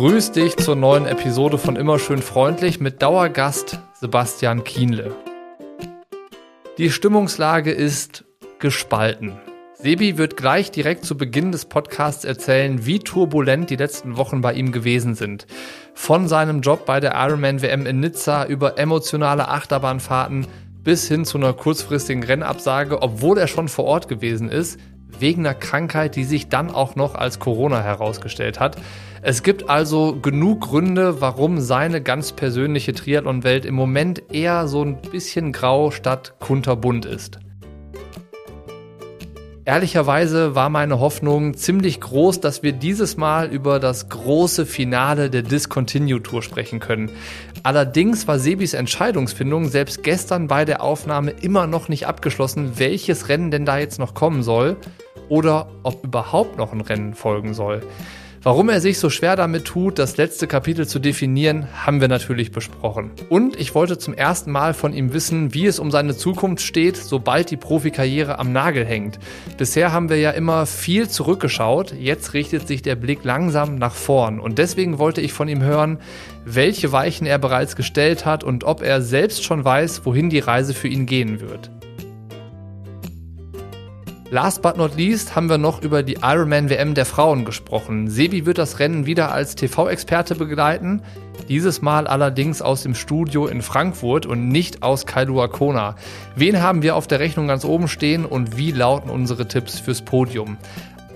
Grüß dich zur neuen Episode von Immer schön freundlich mit Dauergast Sebastian Kienle. Die Stimmungslage ist gespalten. Sebi wird gleich direkt zu Beginn des Podcasts erzählen, wie turbulent die letzten Wochen bei ihm gewesen sind. Von seinem Job bei der Ironman WM in Nizza über emotionale Achterbahnfahrten bis hin zu einer kurzfristigen Rennabsage, obwohl er schon vor Ort gewesen ist, wegen einer Krankheit, die sich dann auch noch als Corona herausgestellt hat. Es gibt also genug Gründe, warum seine ganz persönliche Triathlon-Welt im Moment eher so ein bisschen grau statt kunterbunt ist. Ehrlicherweise war meine Hoffnung ziemlich groß, dass wir dieses Mal über das große Finale der Discontinue Tour sprechen können. Allerdings war Sebis Entscheidungsfindung selbst gestern bei der Aufnahme immer noch nicht abgeschlossen, welches Rennen denn da jetzt noch kommen soll oder ob überhaupt noch ein Rennen folgen soll. Warum er sich so schwer damit tut, das letzte Kapitel zu definieren, haben wir natürlich besprochen. Und ich wollte zum ersten Mal von ihm wissen, wie es um seine Zukunft steht, sobald die Profikarriere am Nagel hängt. Bisher haben wir ja immer viel zurückgeschaut, jetzt richtet sich der Blick langsam nach vorn. Und deswegen wollte ich von ihm hören, welche Weichen er bereits gestellt hat und ob er selbst schon weiß, wohin die Reise für ihn gehen wird. Last but not least haben wir noch über die Ironman WM der Frauen gesprochen. Sebi wird das Rennen wieder als TV-Experte begleiten, dieses Mal allerdings aus dem Studio in Frankfurt und nicht aus Kailua Kona. Wen haben wir auf der Rechnung ganz oben stehen und wie lauten unsere Tipps fürs Podium?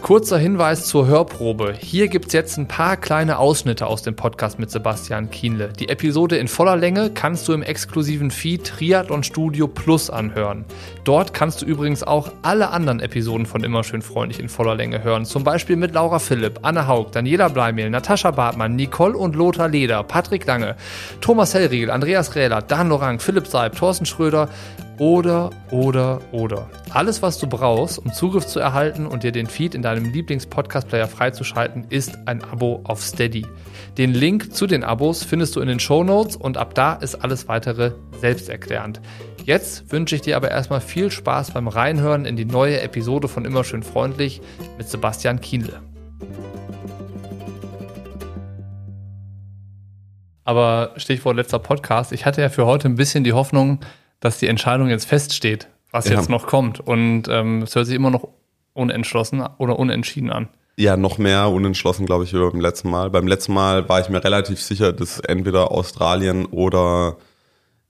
Kurzer Hinweis zur Hörprobe. Hier gibt's jetzt ein paar kleine Ausschnitte aus dem Podcast mit Sebastian Kienle. Die Episode in voller Länge kannst du im exklusiven Feed Triathlon Studio Plus anhören. Dort kannst du übrigens auch alle anderen Episoden von Immer schön freundlich in voller Länge hören. Zum Beispiel mit Laura Philipp, Anne Haug, Daniela Bleimehl, Natascha Bartmann, Nicole und Lothar Leder, Patrick Lange, Thomas Hellriegel, Andreas Rähler, Dan Lorang, Philipp Seib, Thorsten Schröder oder, oder, oder. Alles, was du brauchst, um Zugriff zu erhalten und dir den Feed in deinem Lieblings-Podcast-Player freizuschalten, ist ein Abo auf Steady. Den Link zu den Abos findest du in den Show Notes und ab da ist alles weitere selbsterklärend. Jetzt wünsche ich dir aber erstmal viel Spaß beim Reinhören in die neue Episode von Immer schön freundlich mit Sebastian Kienle. Aber Stichwort letzter Podcast. Ich hatte ja für heute ein bisschen die Hoffnung, dass die Entscheidung jetzt feststeht, was ja. jetzt noch kommt. Und ähm, es hört sich immer noch unentschlossen oder unentschieden an. Ja, noch mehr unentschlossen, glaube ich, wie beim letzten Mal. Beim letzten Mal war ich mir relativ sicher, dass entweder Australien oder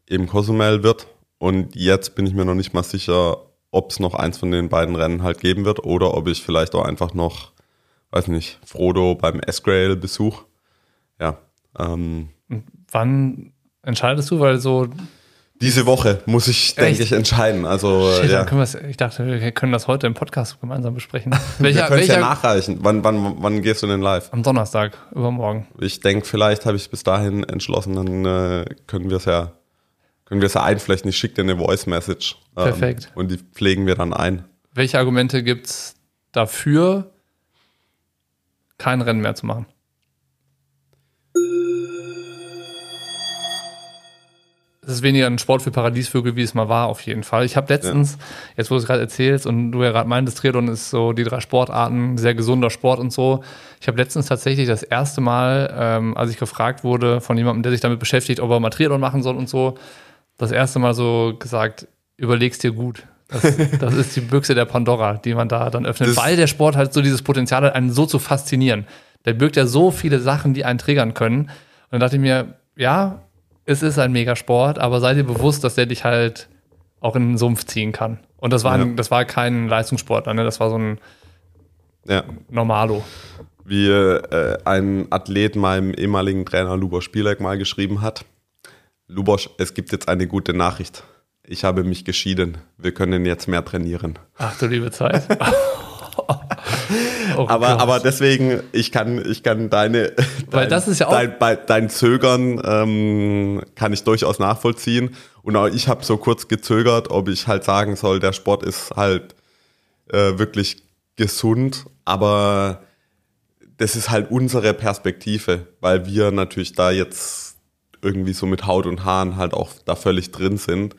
eben Cozumel wird. Und jetzt bin ich mir noch nicht mal sicher, ob es noch eins von den beiden Rennen halt geben wird oder ob ich vielleicht auch einfach noch, weiß nicht, Frodo beim S-Grail besuch. Ja. Ähm, Wann entscheidest du? Weil so diese Woche muss ich, denke ich, entscheiden. Also, Shit, ja. ich dachte, wir können das heute im Podcast gemeinsam besprechen. Welcher, wir können es ja nachreichen. Wann, wann, wann gehst du denn live? Am Donnerstag, übermorgen. Ich denke, vielleicht habe ich bis dahin entschlossen, dann äh, können wir es ja, können wir es ja einflechten. Ich schicke dir eine Voice Message. Ähm, Perfekt. Und die pflegen wir dann ein. Welche Argumente gibt es dafür, kein Rennen mehr zu machen? Es ist weniger ein Sport für Paradiesvögel, wie es mal war, auf jeden Fall. Ich habe letztens, ja. jetzt wo du es gerade erzählst und du ja gerade meintest, Triathlon ist so die drei Sportarten, sehr gesunder Sport und so. Ich habe letztens tatsächlich das erste Mal, ähm, als ich gefragt wurde von jemandem, der sich damit beschäftigt, ob er mal Triathlon machen soll und so, das erste Mal so gesagt, überlegst dir gut. Das, das ist die Büchse der Pandora, die man da dann öffnet, das weil der Sport halt so dieses Potenzial hat, einen so zu faszinieren. Der birgt ja so viele Sachen, die einen triggern können. Und dann dachte ich mir, ja, es ist ein Megasport, aber sei dir bewusst, dass der dich halt auch in den Sumpf ziehen kann. Und das war, ein, ja. das war kein Leistungssportler, ne? das war so ein ja. Normalo. Wie äh, ein Athlet meinem ehemaligen Trainer Lubosch Spielek mal geschrieben hat. Lubosch, es gibt jetzt eine gute Nachricht. Ich habe mich geschieden. Wir können jetzt mehr trainieren. Ach du liebe Zeit. oh aber, aber deswegen, ich kann, ich kann deine, Weil dein, das ist ja auch dein, dein Zögern ähm, kann ich durchaus nachvollziehen. Und auch ich habe so kurz gezögert, ob ich halt sagen soll, der Sport ist halt äh, wirklich gesund, aber das ist halt unsere Perspektive, weil wir natürlich da jetzt irgendwie so mit Haut und Haaren halt auch da völlig drin sind.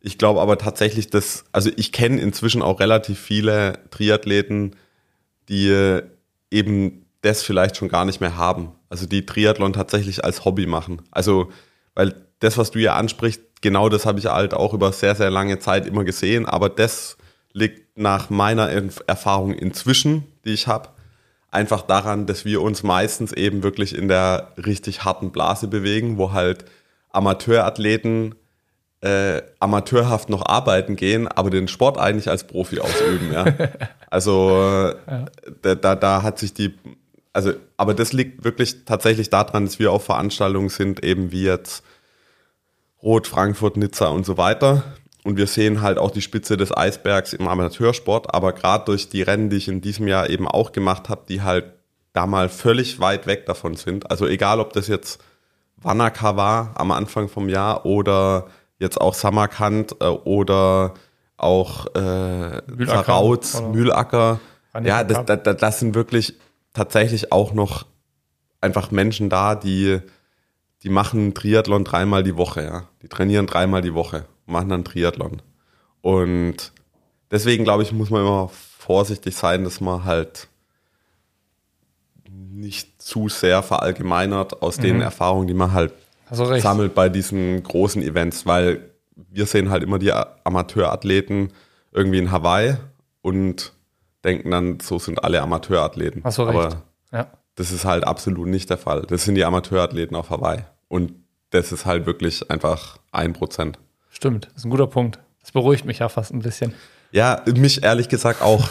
Ich glaube aber tatsächlich, dass, also ich kenne inzwischen auch relativ viele Triathleten, die eben das vielleicht schon gar nicht mehr haben. Also die Triathlon tatsächlich als Hobby machen. Also, weil das, was du ja ansprichst, genau das habe ich halt auch über sehr, sehr lange Zeit immer gesehen. Aber das liegt nach meiner Erfahrung inzwischen, die ich habe, einfach daran, dass wir uns meistens eben wirklich in der richtig harten Blase bewegen, wo halt Amateurathleten äh, amateurhaft noch arbeiten gehen, aber den Sport eigentlich als Profi ausüben. Ja. Also ja. Da, da, da hat sich die, also, aber das liegt wirklich tatsächlich daran, dass wir auf Veranstaltungen sind, eben wie jetzt Rot, Frankfurt, Nizza und so weiter. Und wir sehen halt auch die Spitze des Eisbergs im Amateursport, aber gerade durch die Rennen, die ich in diesem Jahr eben auch gemacht habe, die halt da mal völlig weit weg davon sind. Also egal, ob das jetzt Wanaka war am Anfang vom Jahr oder jetzt auch Samarkand äh, oder auch äh, Zarauz, Mühlacker. Ja, das, das, das sind wirklich tatsächlich auch noch einfach Menschen da, die, die machen Triathlon dreimal die Woche, ja. Die trainieren dreimal die Woche, machen dann Triathlon. Und deswegen glaube ich, muss man immer vorsichtig sein, dass man halt nicht zu sehr verallgemeinert aus mhm. den Erfahrungen, die man halt sammelt bei diesen großen Events, weil wir sehen halt immer die Amateurathleten irgendwie in Hawaii und denken dann, so sind alle Amateurathleten. Hast du recht. Aber ja. das ist halt absolut nicht der Fall. Das sind die Amateurathleten auf Hawaii. Und das ist halt wirklich einfach ein Prozent. Stimmt, das ist ein guter Punkt. Das beruhigt mich ja fast ein bisschen. Ja, mich ehrlich gesagt auch.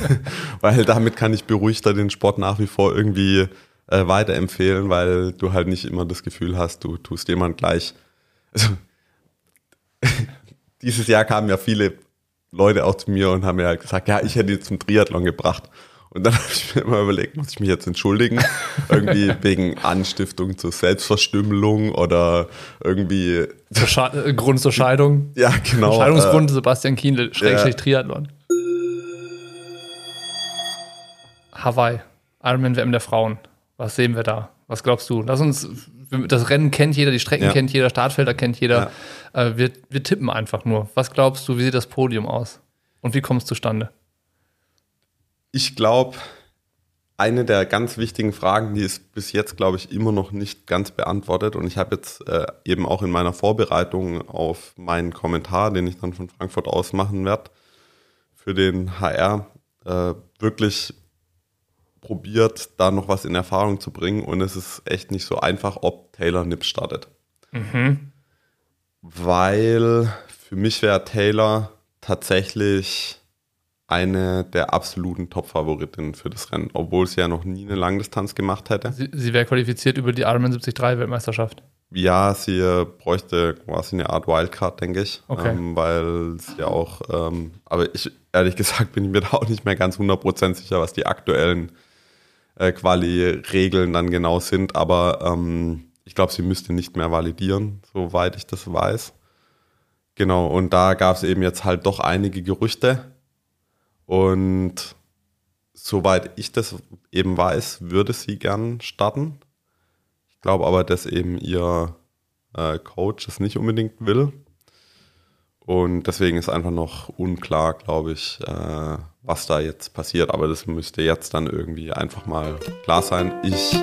weil damit kann ich beruhigter den Sport nach wie vor irgendwie äh, weiterempfehlen, weil du halt nicht immer das Gefühl hast, du tust jemand gleich. Also, dieses Jahr kamen ja viele Leute auch zu mir und haben mir halt gesagt, ja, ich hätte jetzt zum Triathlon gebracht. Und dann habe ich mir immer überlegt, muss ich mich jetzt entschuldigen? irgendwie wegen Anstiftung zur Selbstverstümmelung oder irgendwie. Zur äh, Grund zur Scheidung. Ja, genau. Scheidungsgrund äh, Sebastian Kienle, Schrägstrich ja. Triathlon. Hawaii, Ironman WM der Frauen. Was sehen wir da? Was glaubst du? Lass uns, das Rennen kennt jeder, die Strecken ja. kennt jeder, Startfelder kennt jeder. Ja. Äh, wir, wir tippen einfach nur. Was glaubst du, wie sieht das Podium aus? Und wie kommt es zustande? Ich glaube, eine der ganz wichtigen Fragen, die ist bis jetzt, glaube ich, immer noch nicht ganz beantwortet. Und ich habe jetzt äh, eben auch in meiner Vorbereitung auf meinen Kommentar, den ich dann von Frankfurt aus machen werde, für den HR, äh, wirklich probiert, da noch was in Erfahrung zu bringen. Und es ist echt nicht so einfach, ob Taylor Nips startet. Mhm. Weil für mich wäre Taylor tatsächlich eine der absoluten Top-Favoritinnen für das Rennen, obwohl sie ja noch nie eine Langdistanz gemacht hätte. Sie, sie wäre qualifiziert über die Ironman 73 Weltmeisterschaft. Ja, sie bräuchte quasi eine Art Wildcard, denke ich. Okay. Ähm, weil sie auch, ähm, aber ich, ehrlich gesagt, bin ich mir da auch nicht mehr ganz 100% sicher, was die aktuellen äh, Quali-Regeln dann genau sind, aber ähm, ich glaube, sie müsste nicht mehr validieren, soweit ich das weiß. Genau, und da gab es eben jetzt halt doch einige Gerüchte. Und soweit ich das eben weiß, würde sie gern starten. Ich glaube aber, dass eben ihr äh, Coach es nicht unbedingt will. Und deswegen ist einfach noch unklar, glaube ich, äh, was da jetzt passiert. Aber das müsste jetzt dann irgendwie einfach mal klar sein. Ich.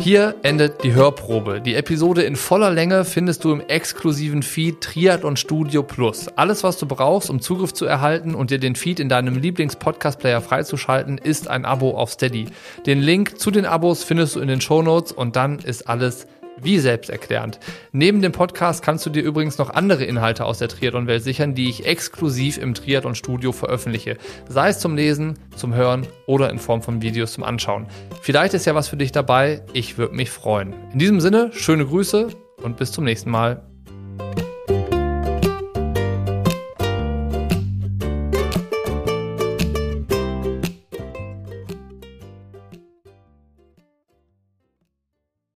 Hier endet die Hörprobe. Die Episode in voller Länge findest du im exklusiven Feed Triathlon Studio Plus. Alles, was du brauchst, um Zugriff zu erhalten und dir den Feed in deinem Lieblings-Podcast-Player freizuschalten, ist ein Abo auf Steady. Den Link zu den Abos findest du in den Show Notes und dann ist alles wie selbsterklärend. Neben dem Podcast kannst du dir übrigens noch andere Inhalte aus der Triathlon-Welt sichern, die ich exklusiv im Triathlon-Studio veröffentliche. Sei es zum Lesen, zum Hören oder in Form von Videos zum Anschauen. Vielleicht ist ja was für dich dabei. Ich würde mich freuen. In diesem Sinne, schöne Grüße und bis zum nächsten Mal.